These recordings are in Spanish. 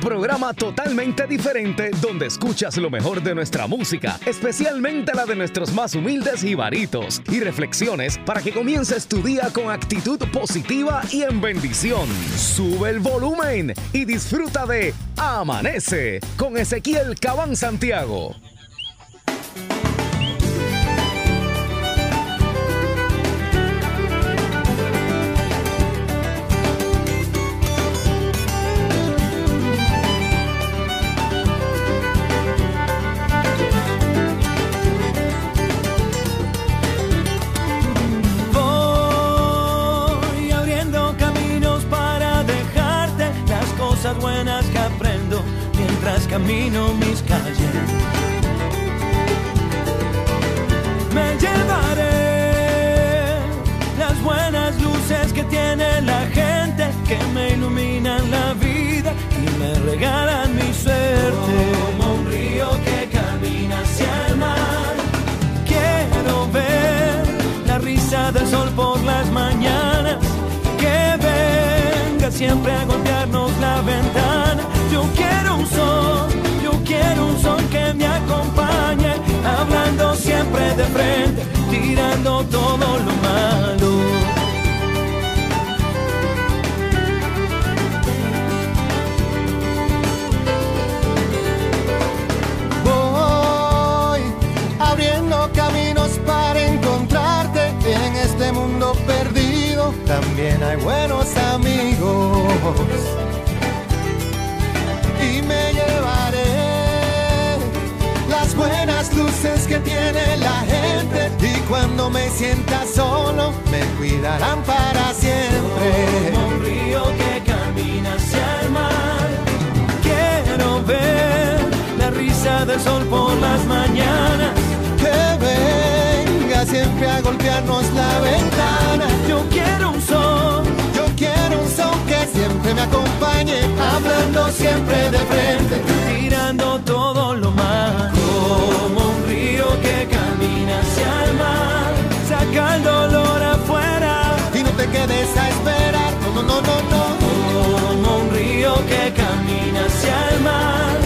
programa totalmente diferente donde escuchas lo mejor de nuestra música, especialmente la de nuestros más humildes y varitos, y reflexiones para que comiences tu día con actitud positiva y en bendición. Sube el volumen y disfruta de Amanece con Ezequiel Cabán Santiago. La gente que me iluminan la vida y me regalan mi suerte. Como un río que camina hacia el mar. Quiero ver la risa del sol por las mañanas. Que venga siempre a golpearnos la ventana. Yo quiero un sol quiero un son que me acompañe, hablando siempre de frente, tirando todo lo malo. También hay buenos amigos. Y me llevaré buenas luces que tiene la gente y cuando me sienta solo me cuidarán para siempre. Como un río que camina hacia el mar, quiero ver la risa del sol por las mañanas. Que venga siempre a golpearnos la ventana. Siempre me acompañe, hablando siempre de frente, tirando todo lo malo como un río que camina hacia el mar, saca el dolor afuera. Y no te quedes a esperar, no, no, no, no, como un río que camina hacia el mar,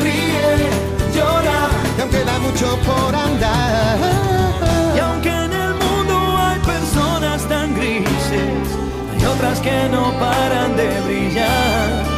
ríe, llora, y aunque da mucho por andar, y aunque en el mundo hay personas tan grises, otras que no paran de brillar.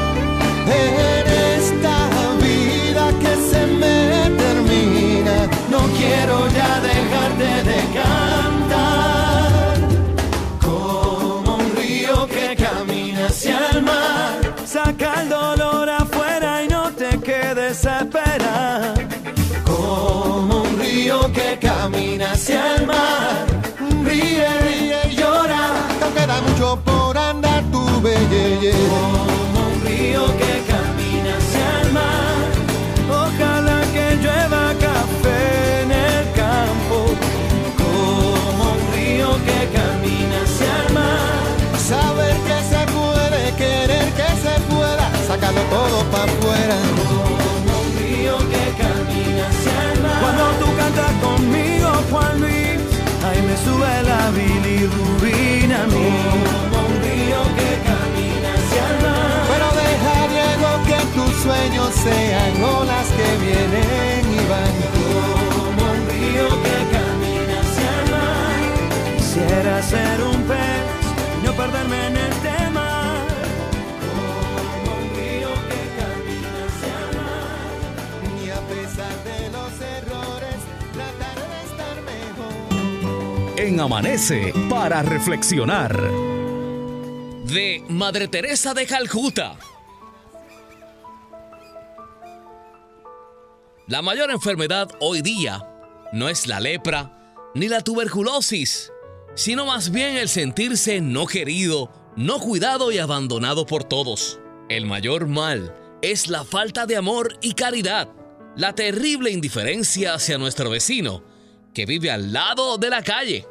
Todo para afuera. Como que camina. Cuando tú cantas conmigo, Juan Luis, ahí me sube la bilirrubina a mí. Como Amanece para reflexionar. De Madre Teresa de Calcuta. La mayor enfermedad hoy día no es la lepra ni la tuberculosis, sino más bien el sentirse no querido, no cuidado y abandonado por todos. El mayor mal es la falta de amor y caridad, la terrible indiferencia hacia nuestro vecino, que vive al lado de la calle,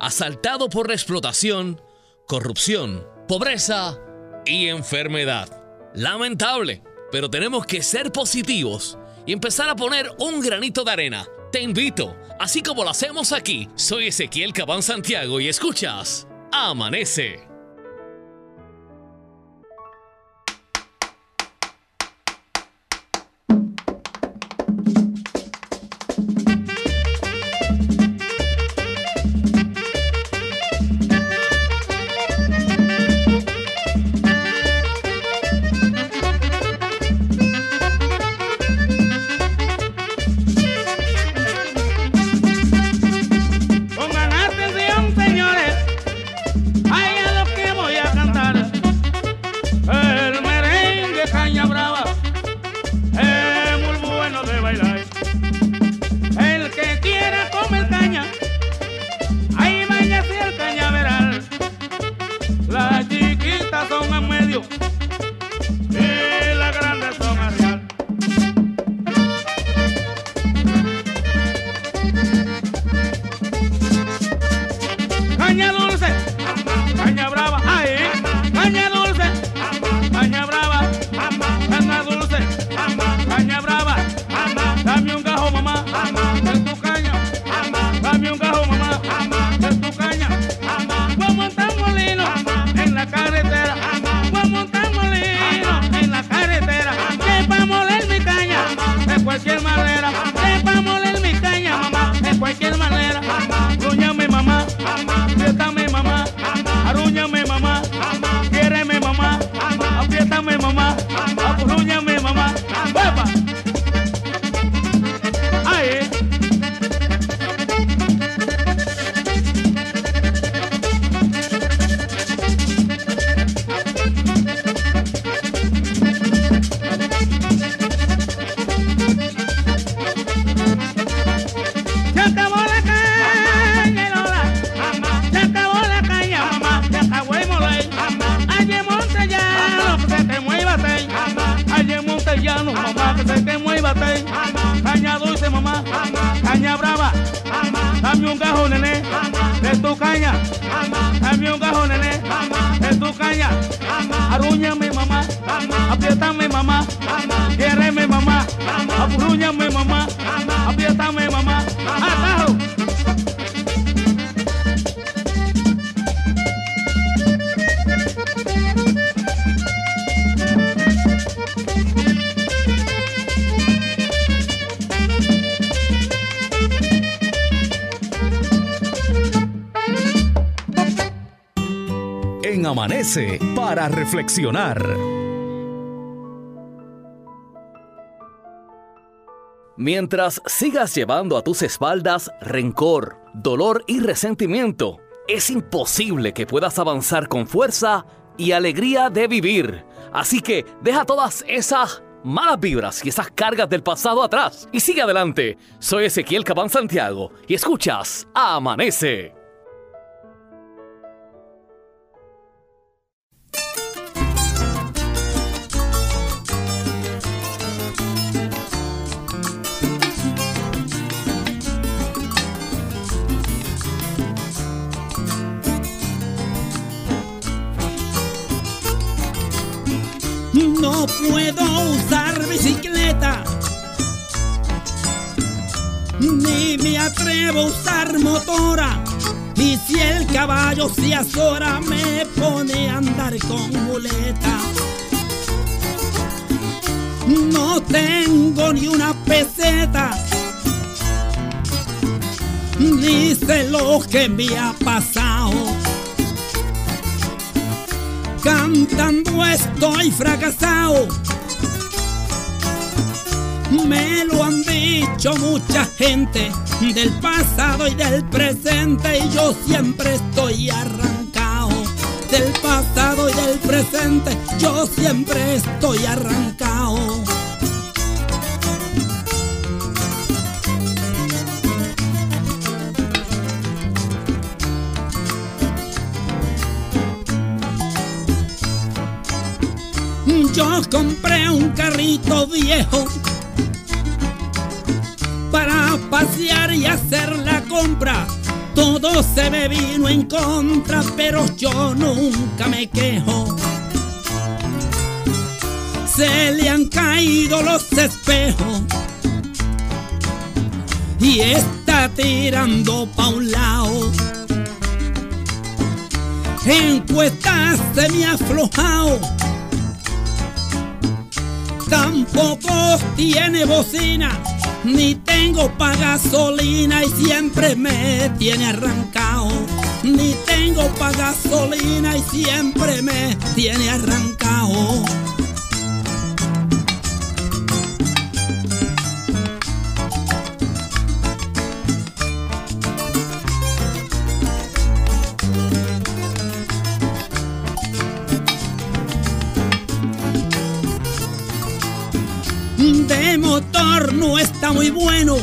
asaltado por explotación, corrupción, pobreza y enfermedad. Lamentable, pero tenemos que ser positivos y empezar a poner un granito de arena te invito, así como lo hacemos aquí. Soy Ezequiel Cabán Santiago y escuchas Amanece. calla. Mamá. Arruñame mamá, mamá. apriétame mamá, mamá. mamá. Para reflexionar. Mientras sigas llevando a tus espaldas rencor, dolor y resentimiento, es imposible que puedas avanzar con fuerza y alegría de vivir. Así que deja todas esas malas vibras y esas cargas del pasado atrás y sigue adelante. Soy Ezequiel Cabán Santiago y escuchas Amanece. Puedo usar bicicleta, ni me atrevo a usar motora. Y si el caballo se azora, me pone a andar con muleta. No tengo ni una peseta, ni sé lo que me ha pasado Cantando estoy fracasado. Me lo han dicho mucha gente del pasado y del presente y yo siempre estoy arrancado. Del pasado y del presente yo siempre estoy arrancado. Yo compré un carrito viejo para pasear y hacer la compra. Todo se me vino en contra, pero yo nunca me quejo. Se le han caído los espejos y está tirando pa' un lado. En se me ha aflojado Tampoco tiene bocina, ni tengo pa' gasolina y siempre me tiene arrancado. Ni tengo pa' gasolina y siempre me tiene arrancado. Está muy bueno.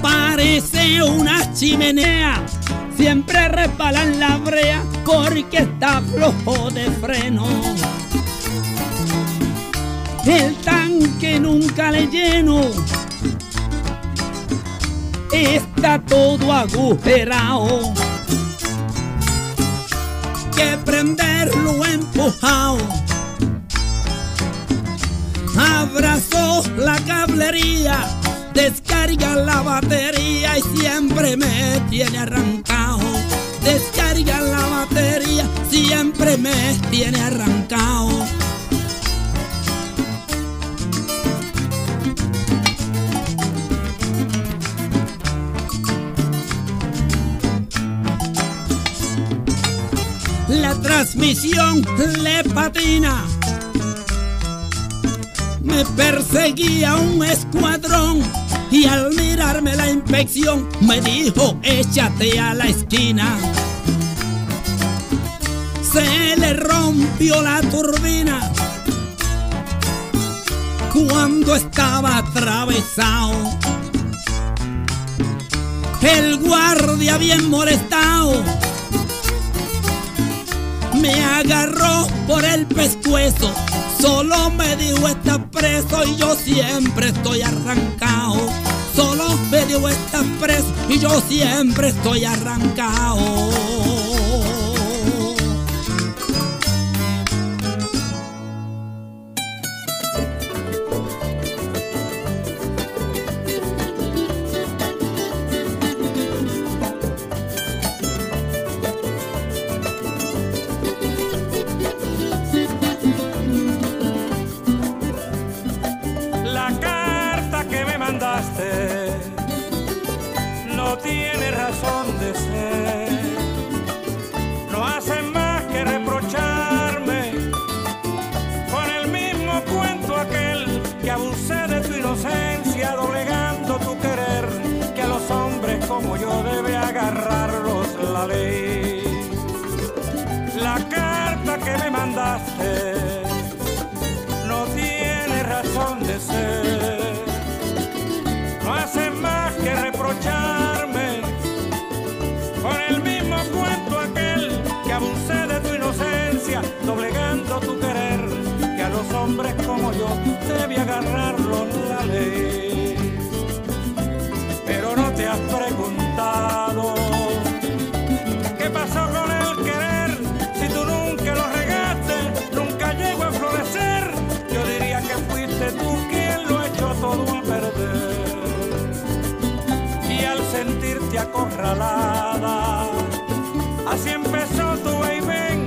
Parece una chimenea, siempre resbalan la brea porque está flojo de freno. El tanque nunca le lleno está todo agujerado. Que prenderlo empujado. Abrazó la cablería, descarga la batería y siempre me tiene arrancado. Descarga la batería, siempre me tiene arrancado. La transmisión le patina. Me perseguía un escuadrón y al mirarme la inspección me dijo échate a la esquina. Se le rompió la turbina cuando estaba atravesado. El guardia bien molestado me agarró por el pescuezo. Solo me dijo está preso y yo siempre estoy arrancado. Solo me dijo está preso y yo siempre estoy arrancado. No tiene razón de ser. No hace más que reprocharme con el mismo cuento aquel que abusé de tu inocencia, doblegando tu querer, que a los hombres como yo debe agarrarlo la ley. Así empezó tu vaivén,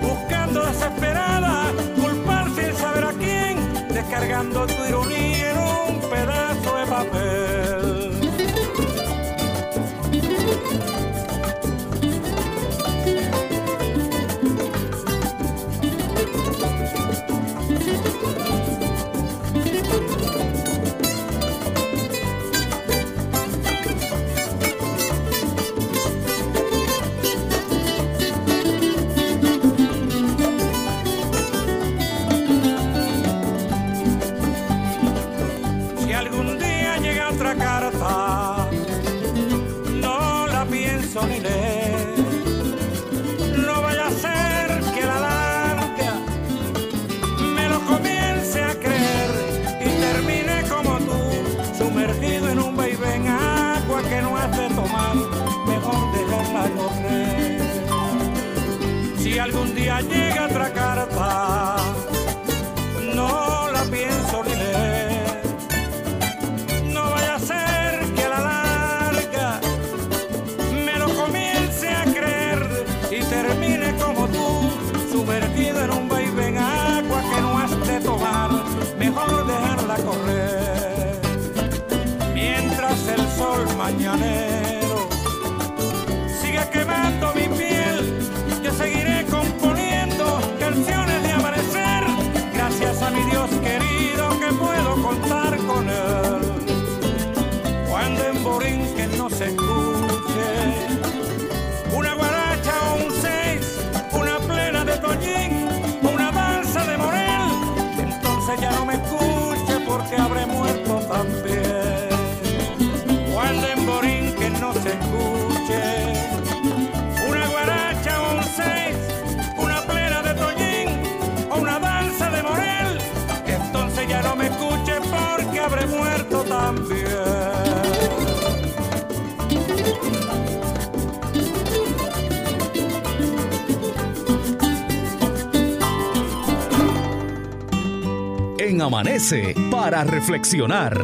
buscando desesperada, culpar sin saber a quién, descargando tu ironía en un pedazo Amanece para reflexionar.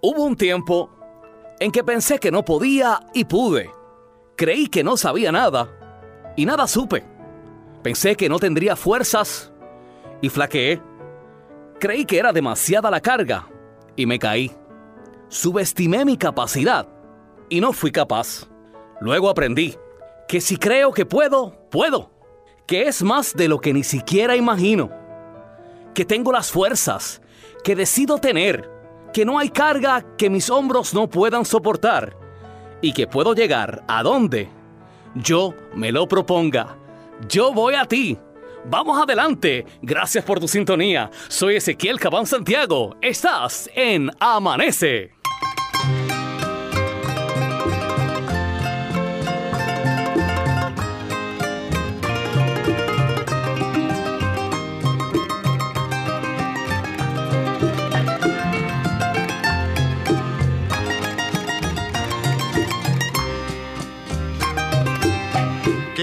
Hubo un tiempo en que pensé que no podía y pude. Creí que no sabía nada y nada supe. Pensé que no tendría fuerzas y flaqueé. Creí que era demasiada la carga y me caí. Subestimé mi capacidad y no fui capaz. Luego aprendí que si creo que puedo, puedo. Que es más de lo que ni siquiera imagino. Que tengo las fuerzas que decido tener. Que no hay carga que mis hombros no puedan soportar. Y que puedo llegar a donde yo me lo proponga. Yo voy a ti. Vamos adelante. Gracias por tu sintonía. Soy Ezequiel Cabán Santiago. Estás en Amanece.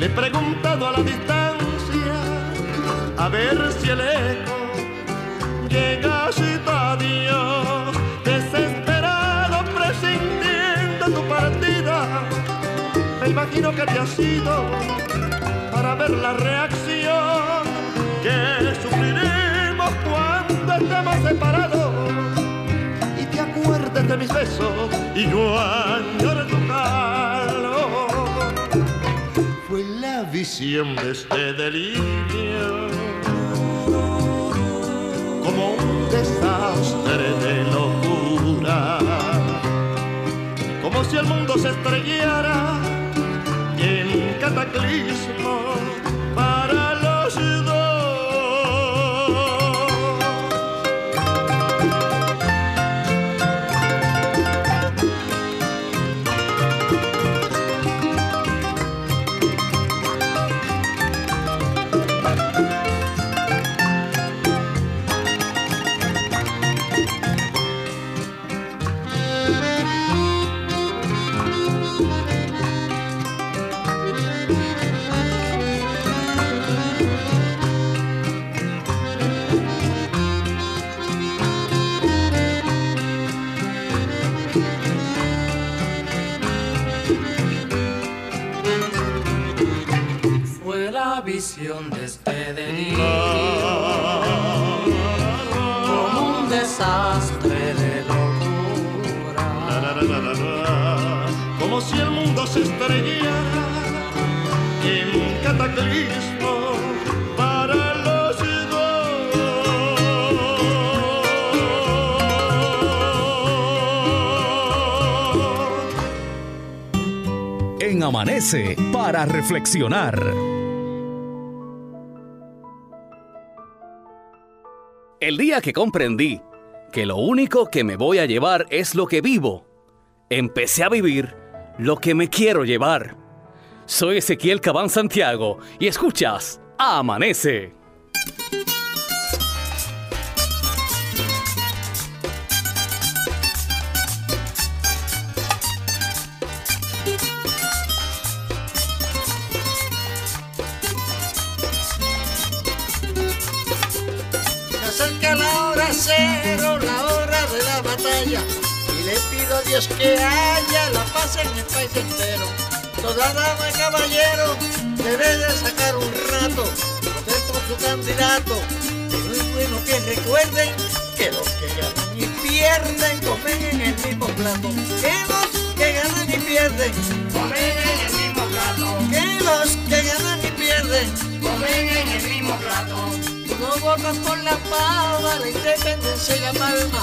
Le he preguntado a la distancia a ver si el eco llega a Dios, desesperado presintiendo tu partida. Me imagino que te has ido para ver la reacción que sufriremos cuando estemos separados y te acuerdes de mis besos y yo añore tu calor de este delirio, como un desastre de locura, como si el mundo se estrellara en cataclismo de este delirio, como un desastre de locura, como si el mundo se estrellara en cataclismo para los dos. En Amanece para reflexionar. El día que comprendí que lo único que me voy a llevar es lo que vivo, empecé a vivir lo que me quiero llevar. Soy Ezequiel Cabán Santiago y escuchas Amanece. La hora de la batalla. Y le pido a Dios que haya la paz en el país entero. Toda dama y caballero debe de sacar un rato, poder con su candidato. Pero es bueno que recuerden que los que ganan y pierden comen en el mismo plato. Que los que ganan y pierden comen en el mismo plato. Que los que ganan y pierden comen en el mismo plato no votas por la pava, la independencia y la palma.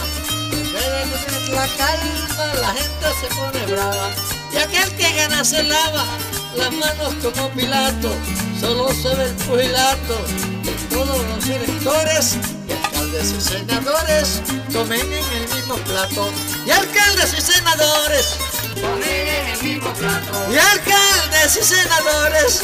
En vez de tener la calma, la gente se pone brava. Y aquel que gana se lava las manos como Pilato. solo se ve el pugilato todos los electores y alcaldes y senadores comen en el mismo plato. Y alcaldes y senadores comen en el mismo plato. Y alcaldes y senadores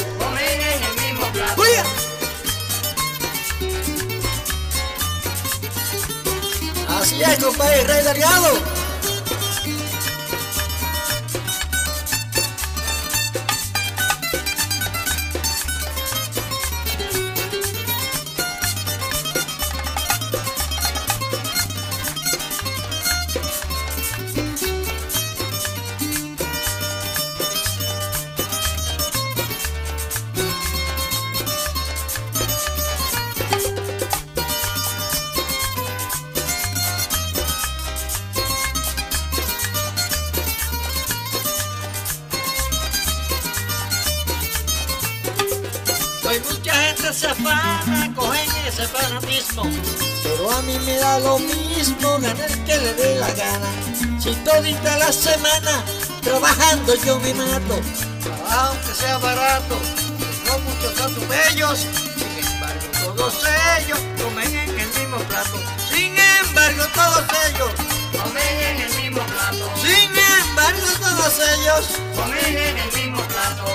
Así es, compadre, rey delgado. Si todita la semana trabajando yo me mato. Trabajo aunque sea barato, no muchos atropellos. Sin embargo, todos ellos comen en el mismo plato. Sin embargo, todos ellos comen en el mismo plato. Sin embargo, todos ellos comen en el mismo plato.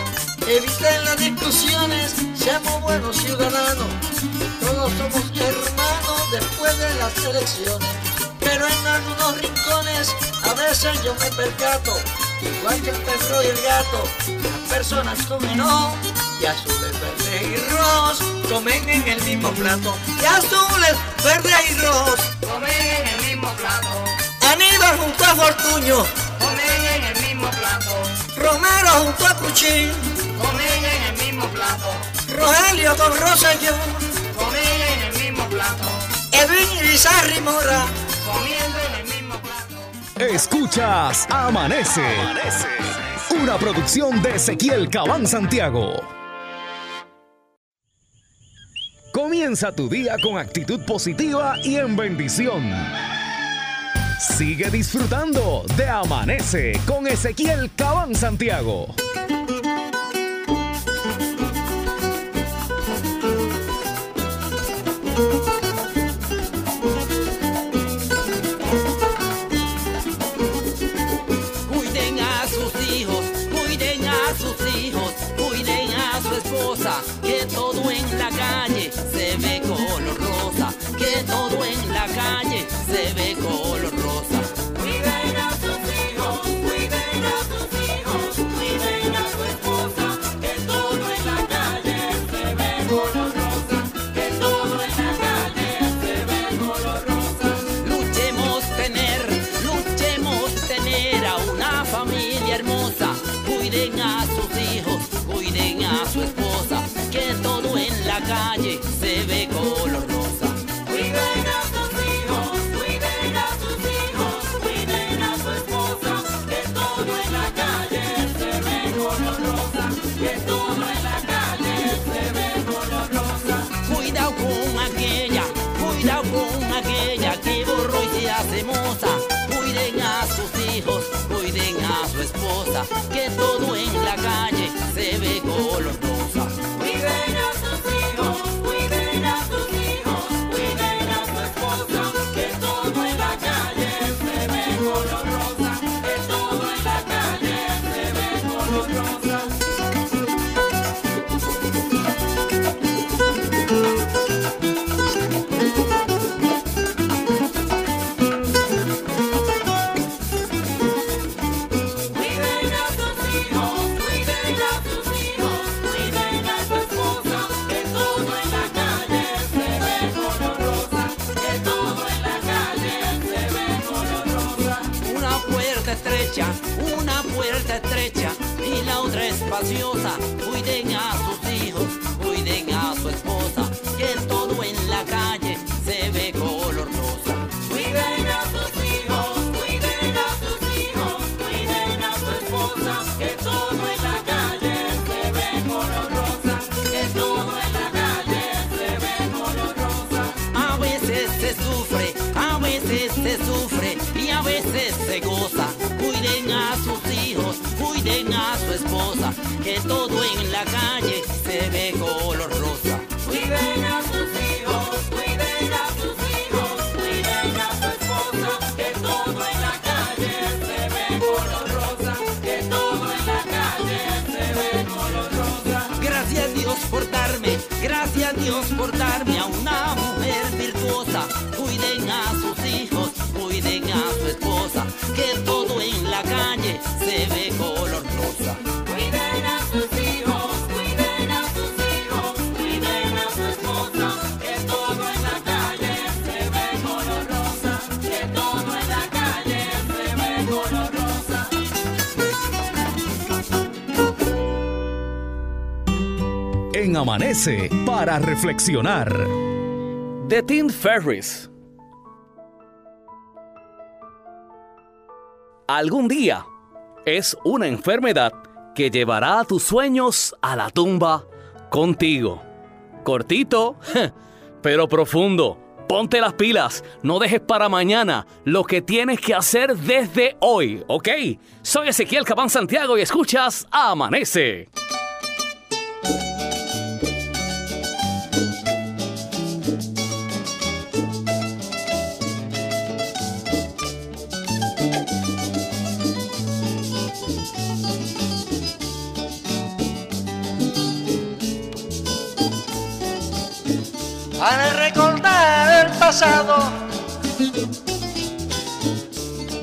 Eviten las discusiones, seamos buenos ciudadanos. Todos somos hermanos después de las elecciones. Pero en algunos rincones a veces yo me percato. Igual que el perro y el gato, las personas comen no. Y azules, verdes y rojos comen en el mismo plato. Y azules, verdes y rojos comen en el mismo plato. Aníbal junto a Fortuño comen en el mismo plato. Romero junto a Puchín comen en el mismo plato. Rogelio con Rosselló comen en el mismo plato. Edwin y Bizarri Mora comiendo en el mismo plato. Escuchas Amanece. Una producción de Ezequiel Cabán Santiago. Comienza tu día con actitud positiva y en bendición. Sigue disfrutando de Amanece con Ezequiel Cabán Santiago. Cuidado con aquella que borró y se hace moza. Cuiden a sus hijos, cuiden a su esposa, que todo en la calle se ve color En Amanece para reflexionar. De Tim Ferris. Algún día es una enfermedad que llevará a tus sueños a la tumba contigo. Cortito, pero profundo. Ponte las pilas, no dejes para mañana lo que tienes que hacer desde hoy, ¿ok? Soy Ezequiel Cabán Santiago y escuchas Amanece. Al recordar el pasado,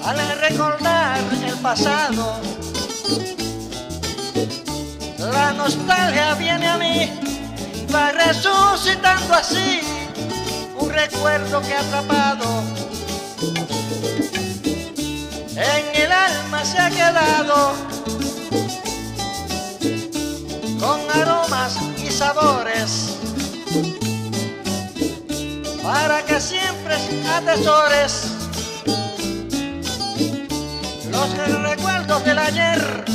al recordar el pasado, la nostalgia viene a mí, va resucitando así un recuerdo que ha atrapado. En el alma se ha quedado con aromas y sabores para que siempre atesores los recuerdos del ayer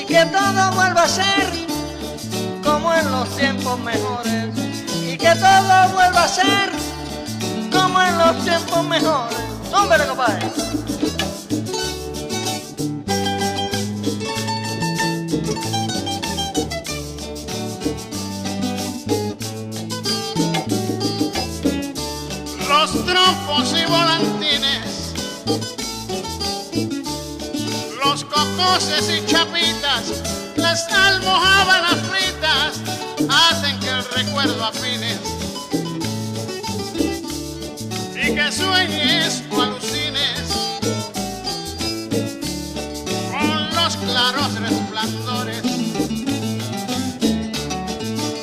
y que todo vuelva a ser como en los tiempos mejores y que todo vuelva a ser como en los tiempos mejores. Hombre, compadre. Trompos y volantines, los cococes y chapitas, las almohábanas fritas, hacen que el recuerdo afines y que sueñes o alucines. Con los claros resplandores.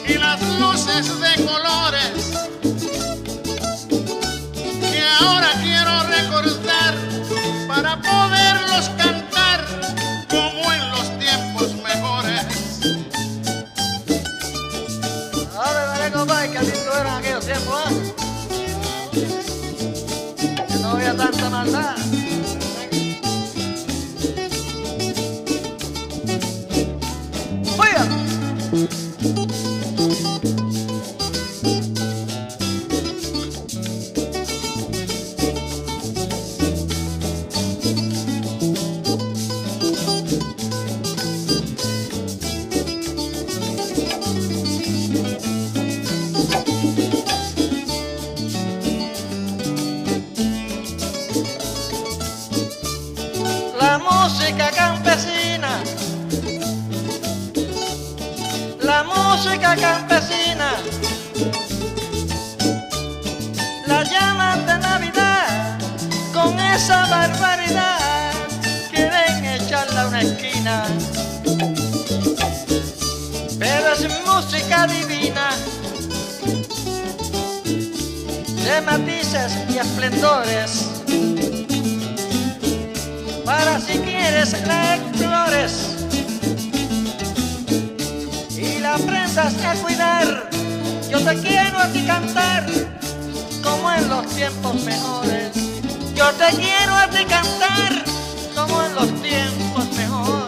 Y las luces de colores la llaman de Navidad con esa barbaridad, quieren echarla a una esquina, pero es música divina, de matices y esplendores. Para si quieres la explores cuidar. Yo te quiero a ti cantar como en los tiempos mejores. Yo te quiero a ti cantar como en los tiempos mejores.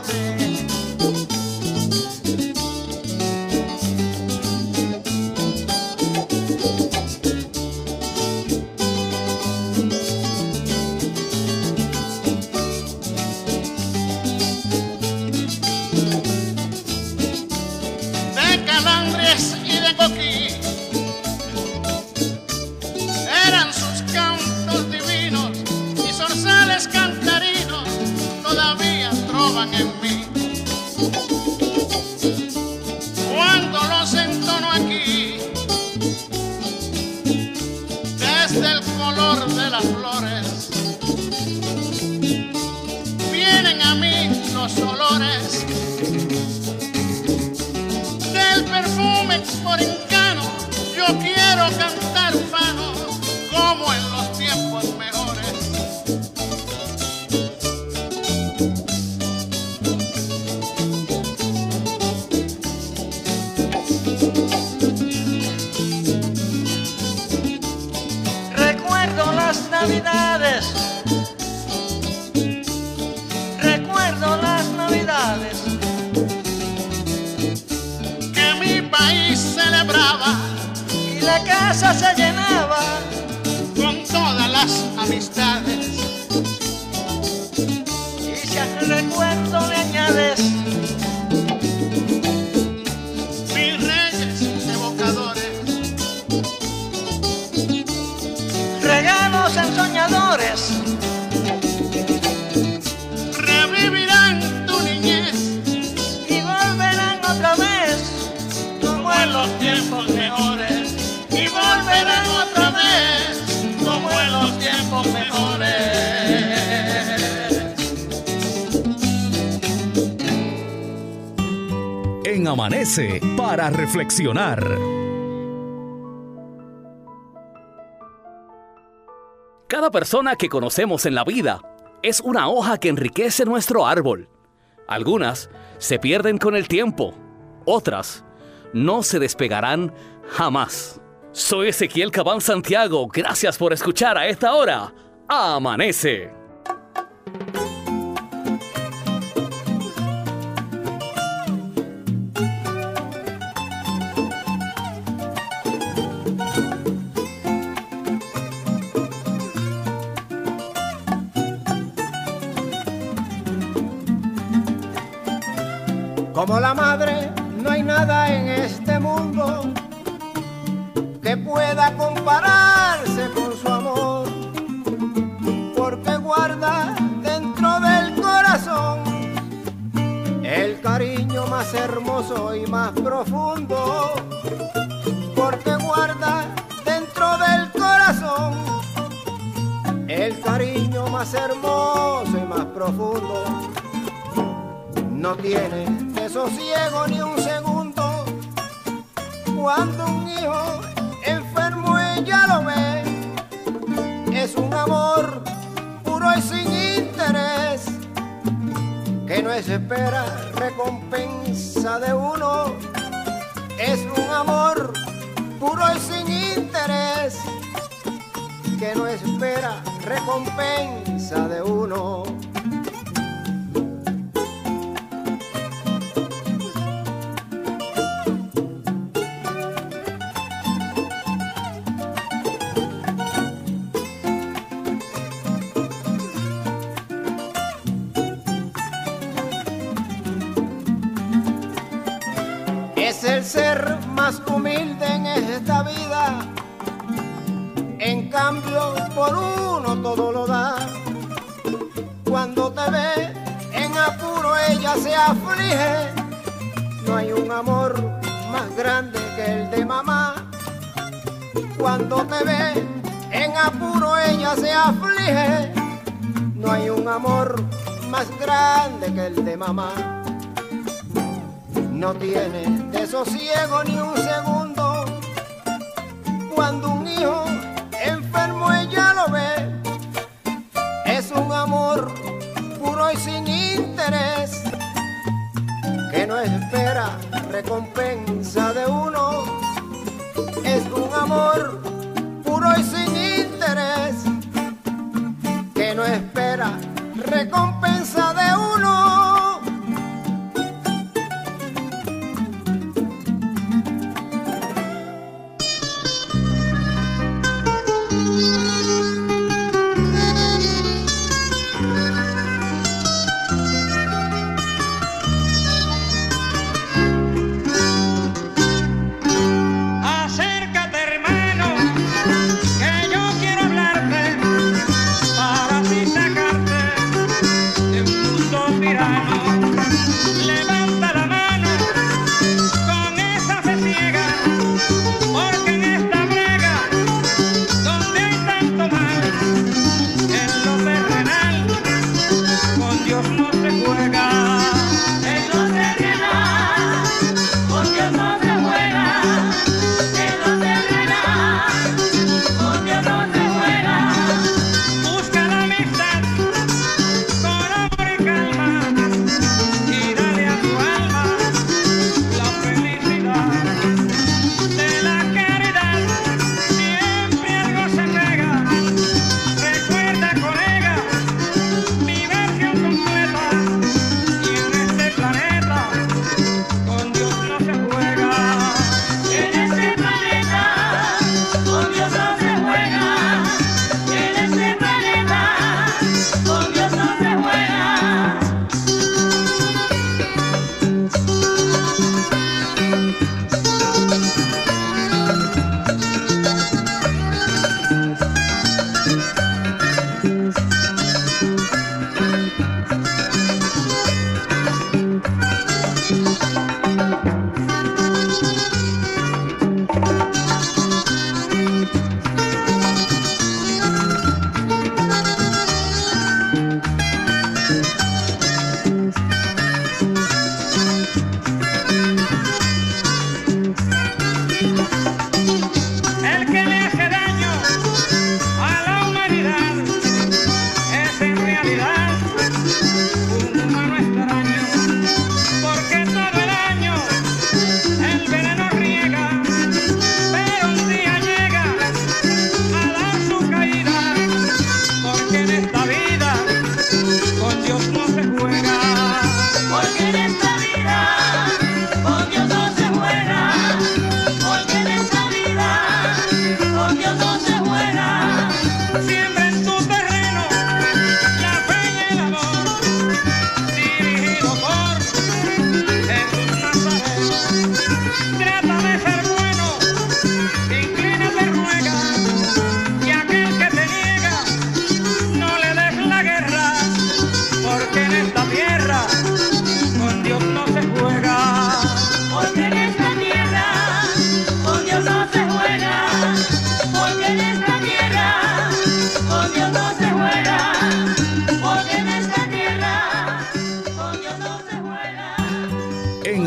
Casa se llenaba con todas las amistades. Amanece para reflexionar. Cada persona que conocemos en la vida es una hoja que enriquece nuestro árbol. Algunas se pierden con el tiempo, otras no se despegarán jamás. Soy Ezequiel Cabán Santiago, gracias por escuchar a esta hora. Amanece. Como la madre, no hay nada en este mundo que pueda compararse con su amor, porque guarda dentro del corazón el cariño más hermoso y más profundo, porque guarda dentro del corazón el cariño más hermoso y más profundo. No tiene desosiego ni un segundo. Cuando un hijo enfermo ella lo ve, es un amor puro y sin interés, que no espera recompensa de uno, es un amor puro y sin interés, que no espera recompensa de uno. Se aflige. No hay un amor más grande que el de mamá. Cuando te ve en apuro, ella se aflige. No hay un amor más grande que el de mamá no tiene desosiego ni un segundo.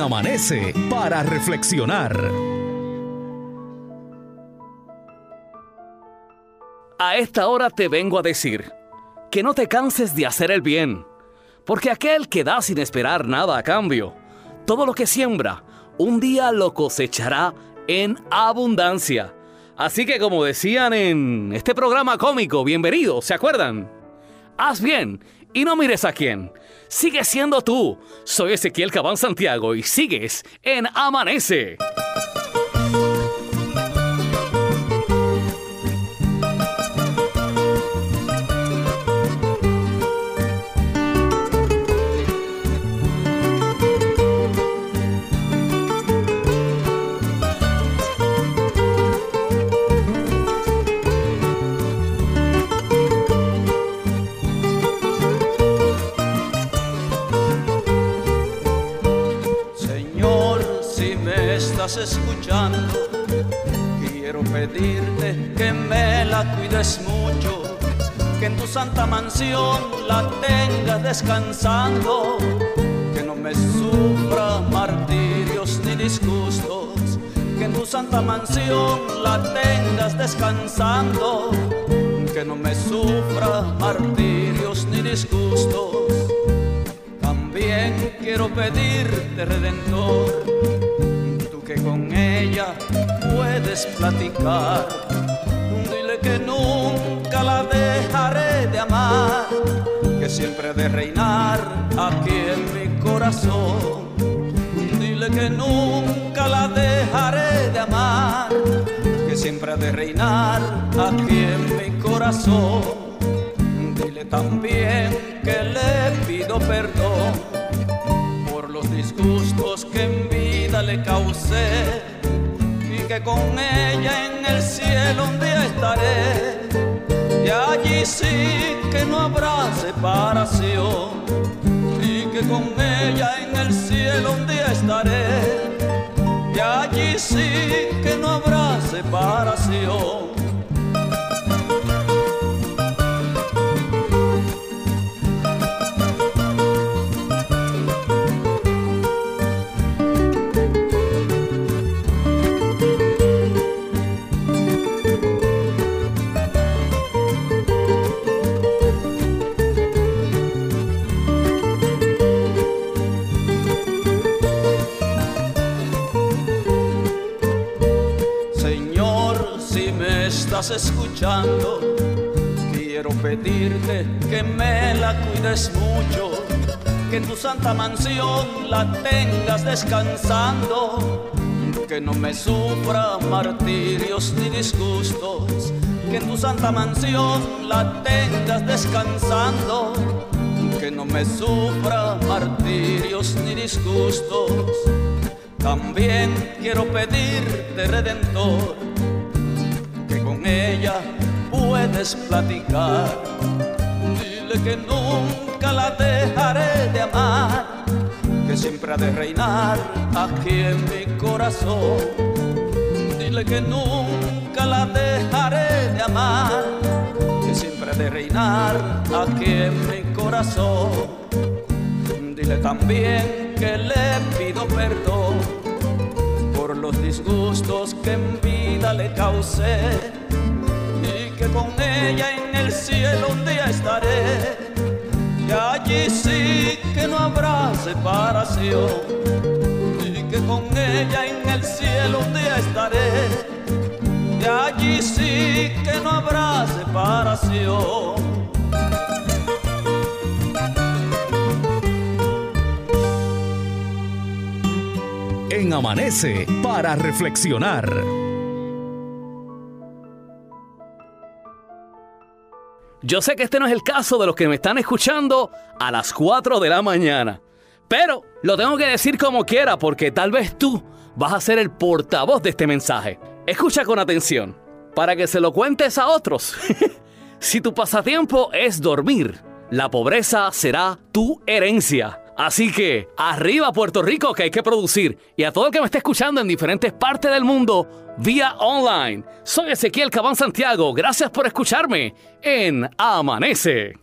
Amanece para reflexionar. A esta hora te vengo a decir que no te canses de hacer el bien, porque aquel que da sin esperar nada a cambio, todo lo que siembra, un día lo cosechará en abundancia. Así que como decían en este programa cómico, bienvenido, ¿se acuerdan? Haz bien y no mires a quién. Sigue siendo tú. Soy Ezequiel Cabán Santiago y sigues en Amanece. Estás escuchando, quiero pedirte que me la cuides mucho, que en tu santa mansión la tengas descansando, que no me sufra martirios ni disgustos, que en tu santa mansión la tengas descansando, que no me sufra martirios ni disgustos. También quiero pedirte, Redentor, con ella puedes platicar. Dile que nunca la dejaré de amar, que siempre ha de reinar aquí en mi corazón. Dile que nunca la dejaré de amar, que siempre de reinar aquí en mi corazón. Dile también que le pido perdón por los disgustos que en le causé y que con ella en el cielo un día estaré. Y allí sí que no habrá separación y que con ella en el cielo un día estaré. Y allí sí que no habrá separación. Escuchando, quiero pedirte que me la cuides mucho, que en tu santa mansión la tengas descansando, que no me sufra martirios ni disgustos, que en tu santa mansión la tengas descansando, que no me sufra martirios ni disgustos. También quiero pedirte, Redentor, con ella puedes platicar. Dile que nunca la dejaré de amar, que siempre ha de reinar aquí en mi corazón. Dile que nunca la dejaré de amar, que siempre ha de reinar aquí en mi corazón. Dile también que le pido perdón por los disgustos que en vida le causé que con ella en el cielo un día estaré. Y allí sí que no habrá separación y que con ella en el cielo un día estaré. Y allí sí que no habrá separación. En Amanece para reflexionar. Yo sé que este no es el caso de los que me están escuchando a las 4 de la mañana. Pero lo tengo que decir como quiera porque tal vez tú vas a ser el portavoz de este mensaje. Escucha con atención para que se lo cuentes a otros. si tu pasatiempo es dormir, la pobreza será tu herencia. Así que, arriba Puerto Rico que hay que producir. Y a todo el que me esté escuchando en diferentes partes del mundo, vía online. Soy Ezequiel Cabán Santiago. Gracias por escucharme en Amanece.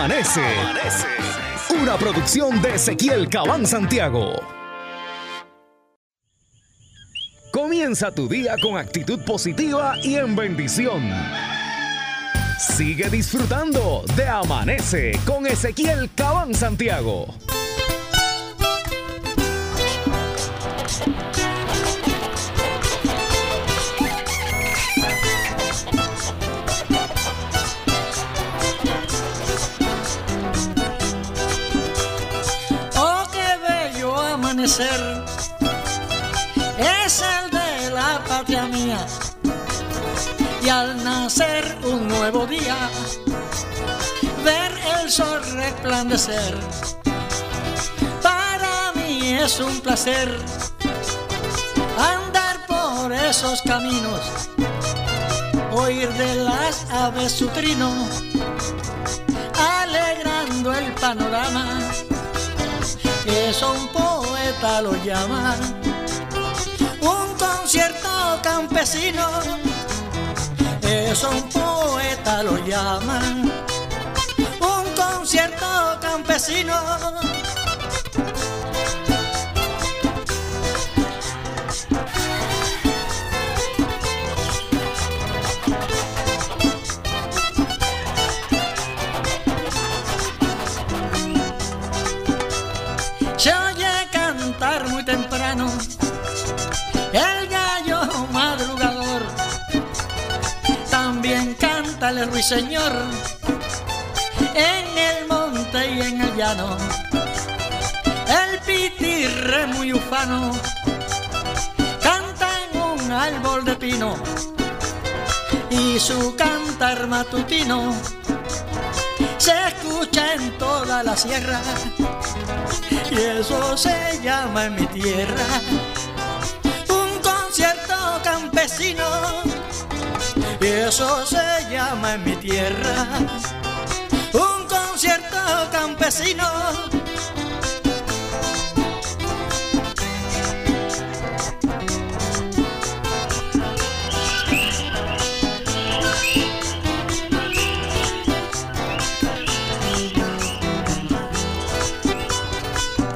Amanece. Una producción de Ezequiel Cabán Santiago. Comienza tu día con actitud positiva y en bendición. Sigue disfrutando de Amanece con Ezequiel Cabán Santiago. Día, ver el sol resplandecer, para mí es un placer andar por esos caminos, oír de las aves su trino, alegrando el panorama. Eso un poeta lo llama un concierto campesino. Eso un poeta lo llama un concierto campesino. El ruiseñor en el monte y en el llano. El pitirre muy ufano canta en un árbol de pino y su cantar matutino se escucha en toda la sierra y eso se llama en mi tierra un concierto campesino eso se llama en mi tierra. Un concierto campesino.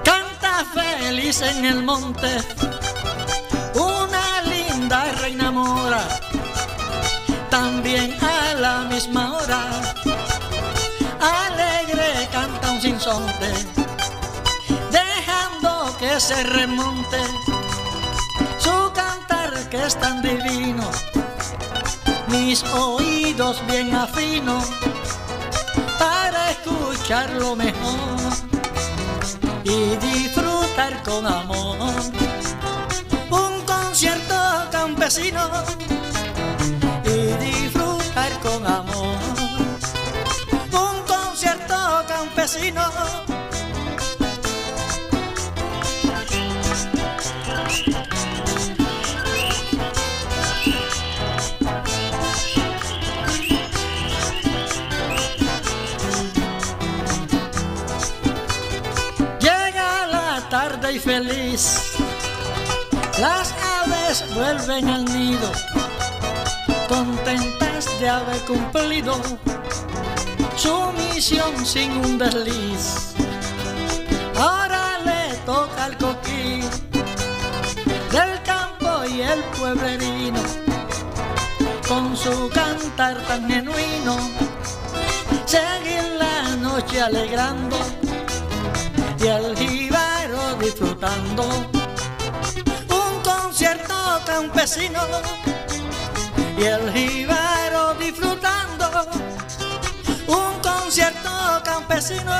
Canta feliz en el monte una linda reina mora también a la misma hora. Alegre canta un sinsonte dejando que se remonte. Su cantar que es tan divino mis oídos bien afinos para escucharlo mejor y disfrutar con amor. Un concierto campesino con amor. Un concierto campesino. Llega la tarde y feliz, las aves vuelven al nido, contentas de haber cumplido su misión sin un desliz. Ahora le toca al coquí del campo y el pueblerino, con su cantar tan genuino, seguir la noche alegrando y el jíbaro disfrutando un concierto campesino y el jíbaro disfrutando un concierto campesino